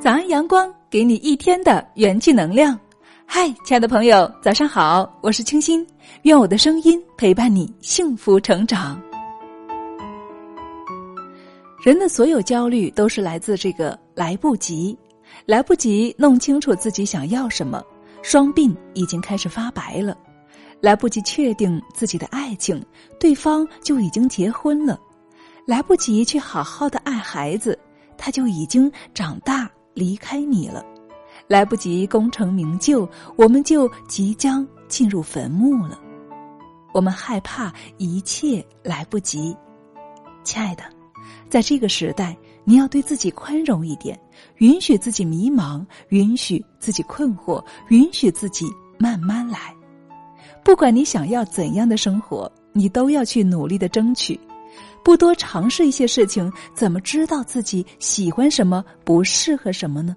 早安，阳光给你一天的元气能量。嗨，亲爱的朋友，早上好，我是清新，愿我的声音陪伴你幸福成长。人的所有焦虑都是来自这个来不及，来不及弄清楚自己想要什么，双鬓已经开始发白了；来不及确定自己的爱情，对方就已经结婚了；来不及去好好的爱孩子，他就已经长大。离开你了，来不及功成名就，我们就即将进入坟墓了。我们害怕一切来不及，亲爱的，在这个时代，你要对自己宽容一点，允许自己迷茫，允许自己困惑，允许自己慢慢来。不管你想要怎样的生活，你都要去努力的争取。不多尝试一些事情，怎么知道自己喜欢什么，不适合什么呢？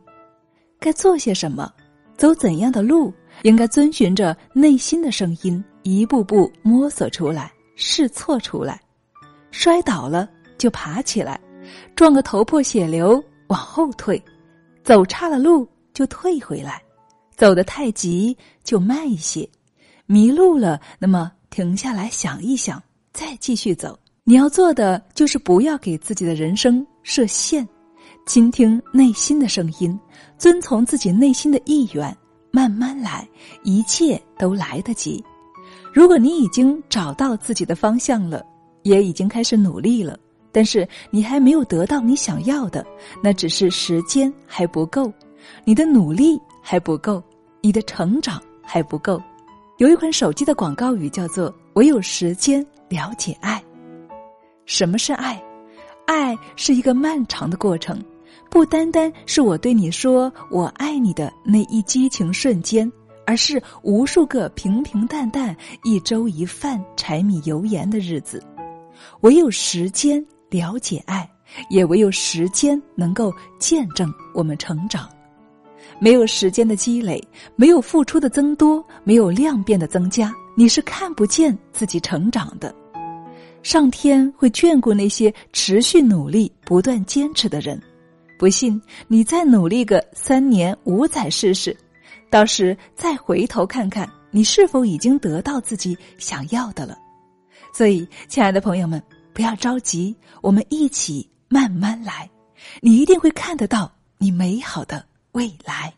该做些什么，走怎样的路，应该遵循着内心的声音，一步步摸索出来，试错出来。摔倒了就爬起来，撞个头破血流往后退，走差了路就退回来，走得太急就慢一些，迷路了那么停下来想一想，再继续走。你要做的就是不要给自己的人生设限，倾听内心的声音，遵从自己内心的意愿，慢慢来，一切都来得及。如果你已经找到自己的方向了，也已经开始努力了，但是你还没有得到你想要的，那只是时间还不够，你的努力还不够，你的成长还不够。有一款手机的广告语叫做“唯有时间了解爱”。什么是爱？爱是一个漫长的过程，不单单是我对你说“我爱你”的那一激情瞬间，而是无数个平平淡淡、一粥一饭、柴米油盐的日子。唯有时间了解爱，也唯有时间能够见证我们成长。没有时间的积累，没有付出的增多，没有量变的增加，你是看不见自己成长的。上天会眷顾那些持续努力、不断坚持的人。不信，你再努力个三年五载试试，到时再回头看看，你是否已经得到自己想要的了。所以，亲爱的朋友们，不要着急，我们一起慢慢来，你一定会看得到你美好的未来。